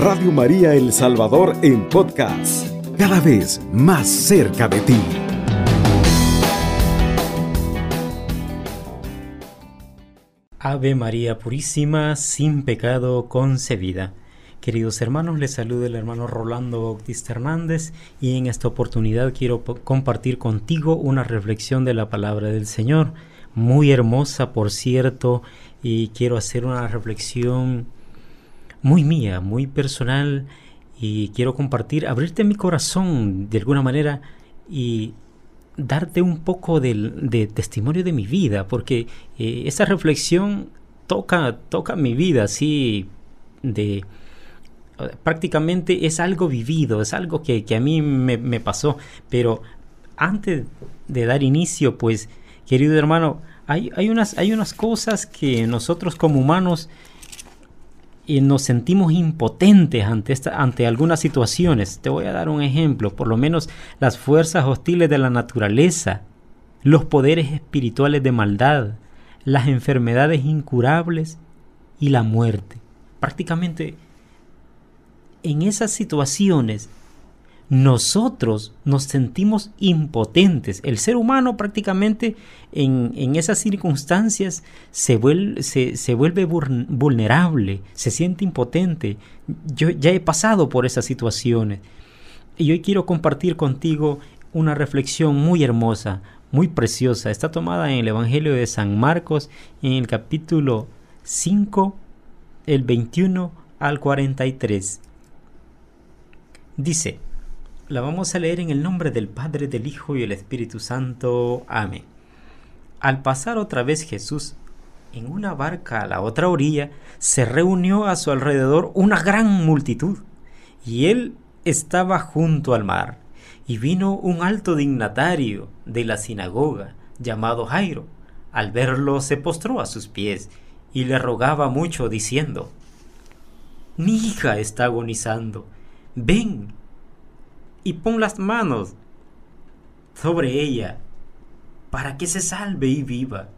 Radio María El Salvador en podcast, cada vez más cerca de ti. Ave María Purísima, sin pecado concebida. Queridos hermanos, les saluda el hermano Rolando Bautista Hernández y en esta oportunidad quiero compartir contigo una reflexión de la palabra del Señor, muy hermosa por cierto, y quiero hacer una reflexión muy mía, muy personal y quiero compartir, abrirte mi corazón de alguna manera y darte un poco de, testimonio de mi vida, porque eh, esa reflexión toca, toca mi vida así de prácticamente es algo vivido, es algo que, a mí me, pasó, pero antes de dar inicio, pues, querido hermano, hay, hay, unas, hay unas cosas que nosotros como humanos y nos sentimos impotentes ante, esta, ante algunas situaciones. Te voy a dar un ejemplo, por lo menos las fuerzas hostiles de la naturaleza, los poderes espirituales de maldad, las enfermedades incurables y la muerte. Prácticamente en esas situaciones nosotros nos sentimos impotentes. El ser humano prácticamente en, esas circunstancias se vuelve, se, vuelve, vulnerable, se siente impotente. Yo ya he pasado por esas situaciones y hoy quiero compartir contigo una reflexión muy hermosa, muy preciosa. Está tomada en el Evangelio de San Marcos en el capítulo 5, el 21 al 43. Dice, la vamos a leer en el nombre del Padre, del Hijo y del Espíritu Santo. Amén. Al pasar otra vez Jesús en una barca a la otra orilla, se reunió a su alrededor una gran multitud, y él estaba junto al mar. Y vino un alto dignatario de la sinagoga, llamado Jairo. Al verlo se postró a sus pies y le rogaba mucho, diciendo, Mi hija está agonizando, ven y pon las manos sobre ella para que se salve y viva.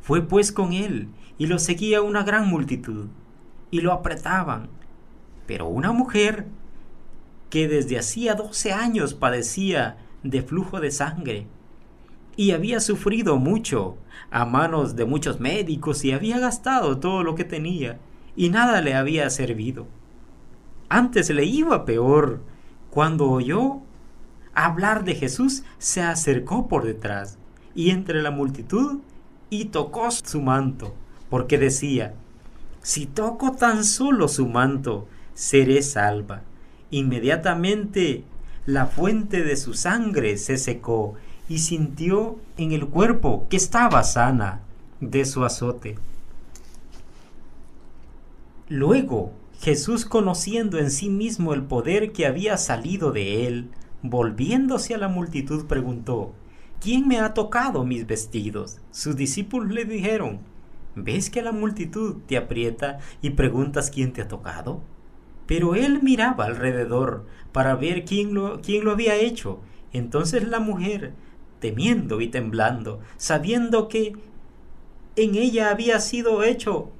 Fue pues con él y lo seguía una gran multitud y lo apretaban. Pero una mujer que desde hacía doce años padecía de flujo de sangre y había sufrido mucho a manos de muchos médicos y había gastado todo lo que tenía y nada le había servido. Antes le iba peor cuando oyó hablar de Jesús, se acercó por detrás y entre la multitud y tocó su manto, porque decía, si toco tan solo su manto, seré salva. Inmediatamente la fuente de su sangre se secó y sintió en el cuerpo que estaba sana de su azote. Luego Jesús conociendo en sí mismo el poder que había salido de él, volviéndose a la multitud preguntó, ¿quién me ha tocado mis vestidos? Sus discípulos le dijeron, ¿ves que la multitud te aprieta y preguntas quién te ha tocado? Pero él miraba alrededor para ver quién lo, quién lo había hecho. Entonces la mujer, temiendo y temblando, sabiendo que en ella había sido hecho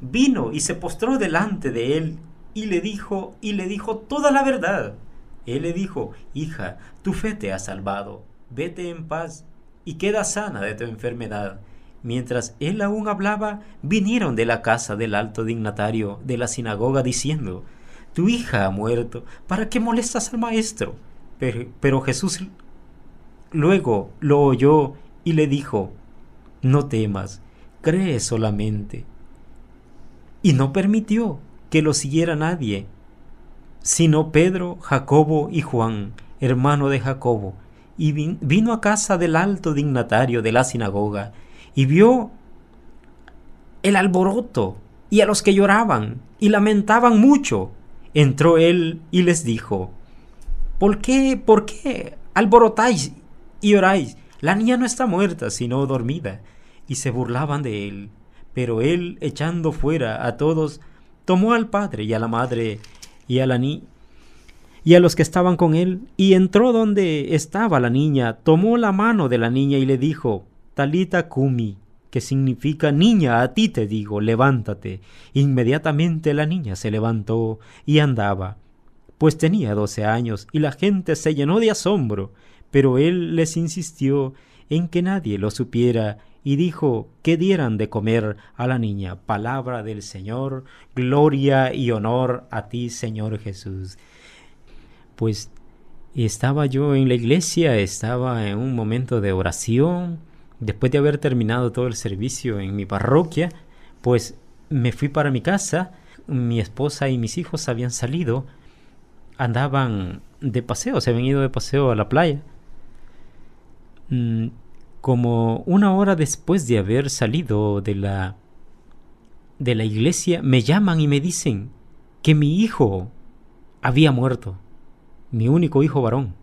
vino y se postró delante de él y le dijo y le dijo toda la verdad. Él le dijo, hija, tu fe te ha salvado, vete en paz y queda sana de tu enfermedad. Mientras él aún hablaba, vinieron de la casa del alto dignatario de la sinagoga diciendo, Tu hija ha muerto, ¿para qué molestas al maestro? Pero, pero Jesús luego lo oyó y le dijo, No temas, cree solamente y no permitió que lo siguiera nadie, sino Pedro, Jacobo y Juan, hermano de Jacobo, y vino a casa del alto dignatario de la sinagoga, y vio el alboroto y a los que lloraban y lamentaban mucho. Entró él y les dijo, ¿Por qué, por qué alborotáis y oráis? La niña no está muerta, sino dormida. Y se burlaban de él. Pero él, echando fuera a todos, tomó al padre y a la madre y a la ni y a los que estaban con él, y entró donde estaba la niña, tomó la mano de la niña y le dijo, Talita Kumi, que significa niña, a ti te digo, levántate. Inmediatamente la niña se levantó y andaba, pues tenía doce años, y la gente se llenó de asombro, pero él les insistió en que nadie lo supiera y dijo que dieran de comer a la niña. Palabra del Señor, gloria y honor a ti, Señor Jesús. Pues estaba yo en la iglesia, estaba en un momento de oración, después de haber terminado todo el servicio en mi parroquia, pues me fui para mi casa, mi esposa y mis hijos habían salido, andaban de paseo, se habían ido de paseo a la playa. Mm, como una hora después de haber salido de la de la iglesia, me llaman y me dicen que mi hijo había muerto, mi único hijo varón.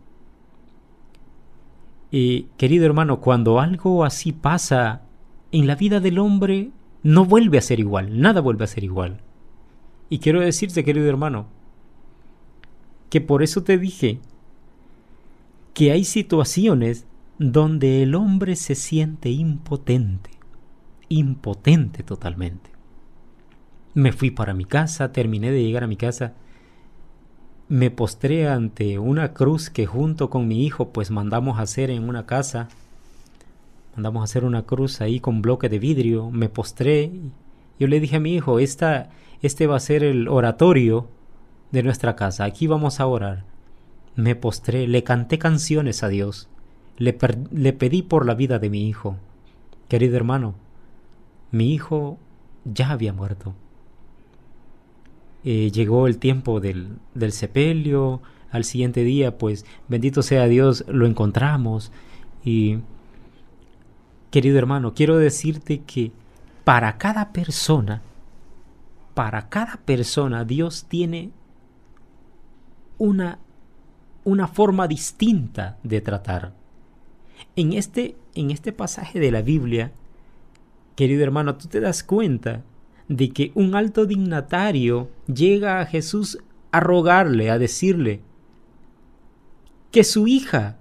Y querido hermano, cuando algo así pasa en la vida del hombre, no vuelve a ser igual, nada vuelve a ser igual. Y quiero decirte, querido hermano, que por eso te dije que hay situaciones donde el hombre se siente impotente, impotente totalmente. Me fui para mi casa, terminé de llegar a mi casa, me postré ante una cruz que junto con mi hijo pues mandamos hacer en una casa, mandamos hacer una cruz ahí con bloque de vidrio, me postré, yo le dije a mi hijo, Esta, este va a ser el oratorio de nuestra casa, aquí vamos a orar. Me postré, le canté canciones a Dios le, pedí por la vida de mi hijo. Querido hermano, mi hijo ya había muerto. Eh, llegó el tiempo del, del sepelio, al siguiente día, pues bendito sea Dios, lo encontramos. Y, querido hermano, quiero decirte que para cada persona, para cada persona, Dios tiene una, una forma distinta de tratar. En este, en este pasaje de la Biblia, querido hermano, tú te das cuenta de que un alto dignatario llega a Jesús a rogarle, a decirle que su hija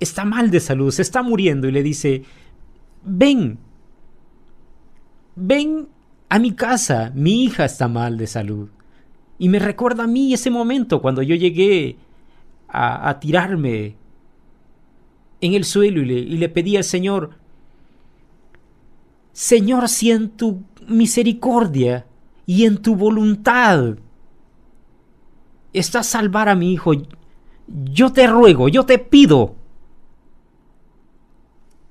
está mal de salud, se está muriendo y le dice, ven, ven a mi casa, mi hija está mal de salud. Y me recuerda a mí ese momento cuando yo llegué a, a tirarme en el suelo y le, y le pedí al Señor, Señor, si en tu misericordia y en tu voluntad está salvar a mi hijo, yo te ruego, yo te pido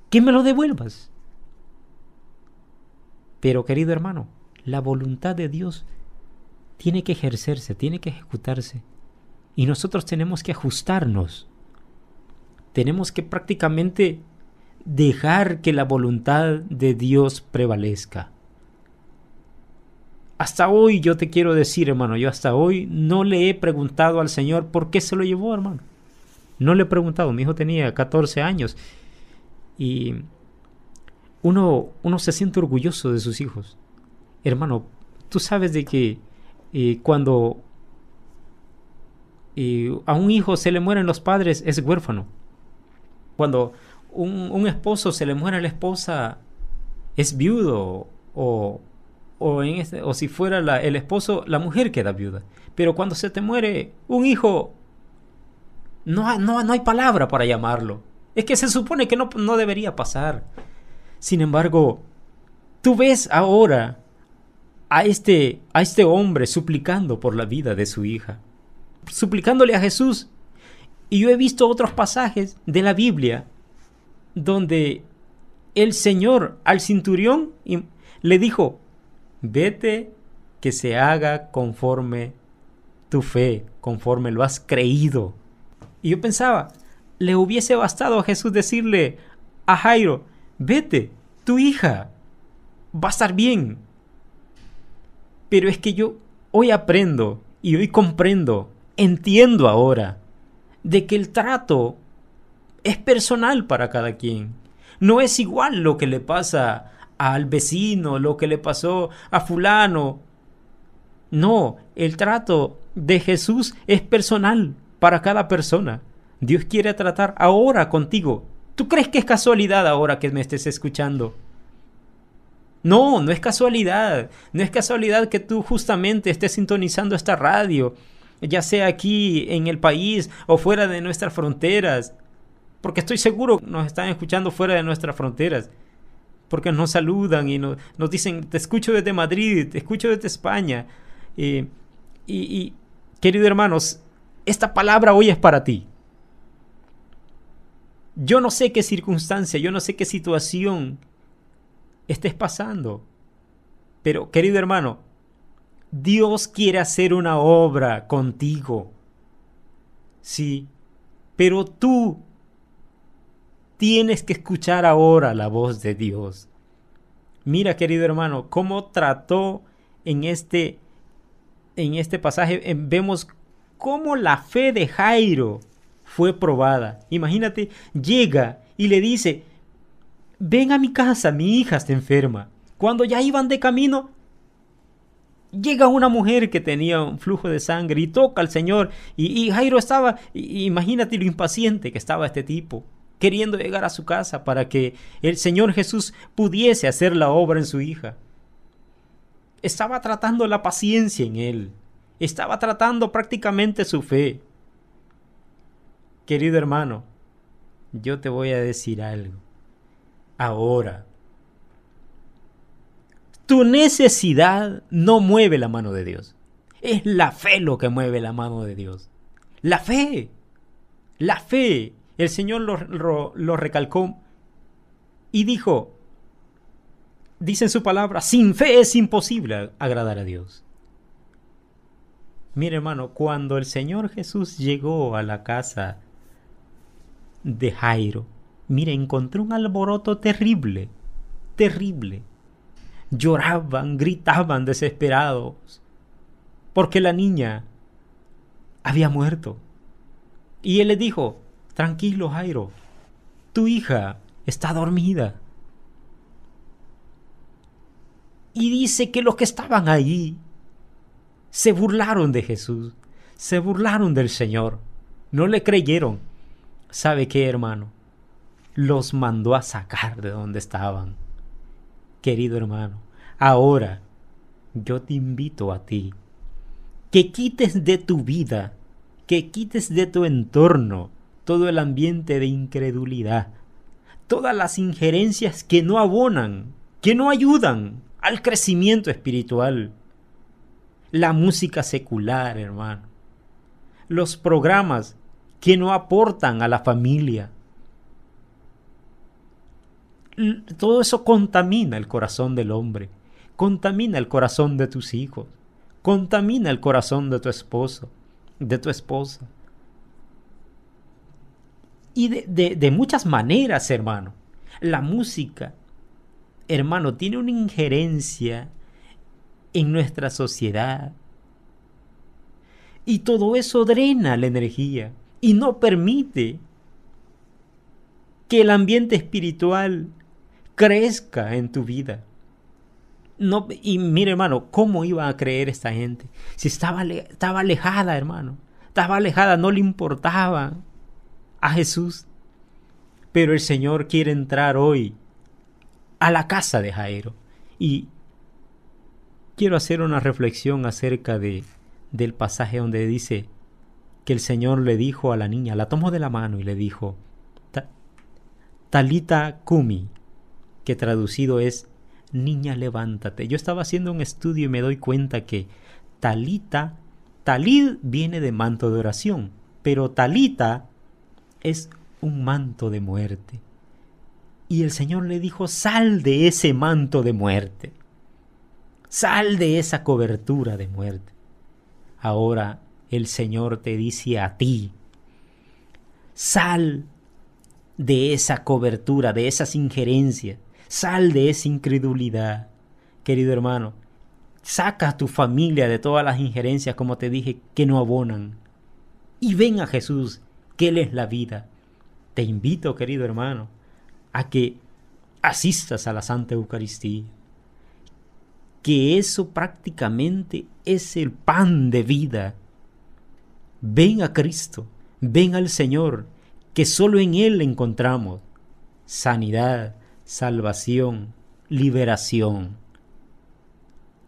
que me lo devuelvas. Pero querido hermano, la voluntad de Dios tiene que ejercerse, tiene que ejecutarse. Y nosotros tenemos que ajustarnos tenemos que prácticamente dejar que la voluntad de Dios prevalezca. Hasta hoy yo te quiero decir, hermano, yo hasta hoy no le he preguntado al Señor por qué se lo llevó, hermano. No le he preguntado, mi hijo tenía 14 años y uno, uno se siente orgulloso de sus hijos. Hermano, tú sabes de que eh, cuando eh, a un hijo se le mueren los padres es huérfano. Cuando un, esposo se le muere a la esposa, es viudo o, o, en este, o si fuera la, el esposo, la mujer queda viuda. Pero cuando se te muere un hijo, no, no, no hay palabra para llamarlo. Es que se supone que no, no debería pasar. Sin embargo, tú ves ahora a este, a este hombre suplicando por la vida de su hija, suplicándole a Jesús y yo he visto otros pasajes de la Biblia donde el Señor al cinturión le dijo, vete que se haga conforme tu fe, conforme lo has creído. Y yo pensaba, le hubiese bastado a Jesús decirle a Jairo, vete, tu hija va a estar bien. Pero es que yo hoy aprendo y hoy comprendo, entiendo ahora de que el trato es personal para cada quien. No es igual lo que le pasa al vecino, lo que le pasó a fulano. No, el trato de Jesús es personal para cada persona. Dios quiere tratar ahora contigo ¿Tú crees que es casualidad ahora que me estés escuchando? No, no es casualidad. No es casualidad que tú justamente estés sintonizando esta radio, ya sea aquí en el país o fuera de nuestras fronteras. Porque estoy seguro que nos están escuchando fuera de nuestras fronteras. Porque nos saludan y nos, dicen, te escucho desde Madrid, te escucho desde España. y, y, queridos hermanos, esta palabra hoy es para ti. Yo no sé qué circunstancia, yo no sé qué situación estés pasando. Pero, querido hermano, Dios quiere hacer una obra contigo. Sí, pero tú tienes que escuchar ahora la voz de Dios. Mira, querido hermano, cómo trató en este en este pasaje vemos cómo la fe de Jairo fue probada. Imagínate, llega y le dice, ven a mi casa, mi hija está enferma. Cuando ya iban de camino, llega una mujer que tenía un flujo de sangre y toca al Señor. Y, Jairo estaba, imagínate lo impaciente que estaba este tipo, queriendo llegar a su casa para que el Señor Jesús pudiese hacer la obra en su hija. Estaba tratando la paciencia en él. Estaba tratando prácticamente su fe. Querido hermano, yo te voy a decir algo. Ahora, tu necesidad no mueve la mano de Dios. Es la fe lo que mueve la mano de Dios. La fe. La fe. El Señor lo, recalcó y dijo, dice en su palabra, sin fe es imposible agradar a Dios. Mire hermano, cuando el Señor Jesús llegó a la casa de Jairo, mire, encontró un alboroto terrible, terrible. Lloraban, gritaban desesperados, porque la niña había muerto. Y él le dijo, tranquilo Jairo, tu hija está dormida. Y dice que los que estaban allí se burlaron de Jesús, se burlaron del Señor, no le creyeron. ¿Sabe qué, hermano? Los mandó a sacar de donde estaban. Querido hermano, ahora yo te invito a ti que quites de tu vida, que quites de tu entorno todo el ambiente de incredulidad, todas las injerencias que no abonan, que no ayudan al crecimiento espiritual la música secular, hermano, los programas que no aportan a la familia. Todo eso contamina el corazón del hombre, contamina el corazón de tus hijos, contamina el corazón de tu esposo, de tu esposa. Y de, de muchas maneras, hermano. La música, hermano, tiene una injerencia en nuestra sociedad. Y todo eso drena la energía y no permite que el ambiente espiritual crezca en tu vida. No, y mire, hermano, ¿cómo iba a creer esta gente? Si estaba, estaba alejada, hermano. Estaba alejada, no le importaba a Jesús. Pero el Señor quiere entrar hoy a la casa de Jairo. Y quiero hacer una reflexión acerca de, del pasaje donde dice que el Señor le dijo a la niña, la tomó de la mano y le dijo, Talita Kumi, que traducido es, niña levántate. Yo estaba haciendo un estudio y me doy cuenta que Talita, Talid viene de manto de oración, pero Talita es un manto de muerte. Y el Señor le dijo, sal de ese manto de muerte. Sal de esa cobertura de muerte. Ahora el Señor te dice a ti, sal de esa cobertura, de esas injerencias, sal de esa incredulidad. Querido hermano, saca a tu familia de todas las injerencias, como te dije, que no abonan. Y ven a Jesús, que Él es la vida. Te invito, querido hermano, a que asistas a la Santa Eucaristía que eso prácticamente es el pan de vida. Ven a Cristo, ven al Señor, que solo en Él encontramos sanidad, salvación, liberación.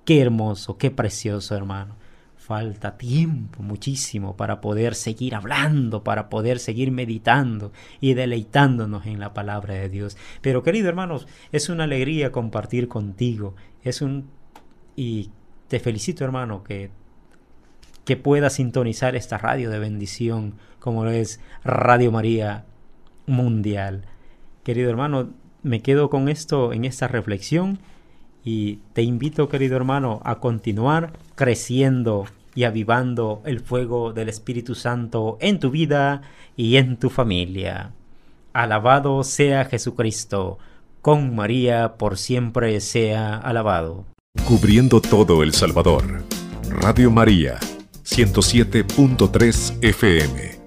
Qué hermoso, qué precioso, hermano. Falta tiempo muchísimo para poder seguir hablando, para poder seguir meditando y deleitándonos en la palabra de Dios. Pero querido hermanos, es una alegría compartir contigo. Es un y te felicito, hermano, que que pueda sintonizar esta radio de bendición como lo es Radio María Mundial. Querido hermano, me quedo con esto en esta reflexión y te invito, querido hermano, a continuar creciendo y avivando el fuego del Espíritu Santo en tu vida y en tu familia. Alabado sea Jesucristo, con María por siempre sea alabado. Cubriendo todo El Salvador. Radio María, 107.3 FM.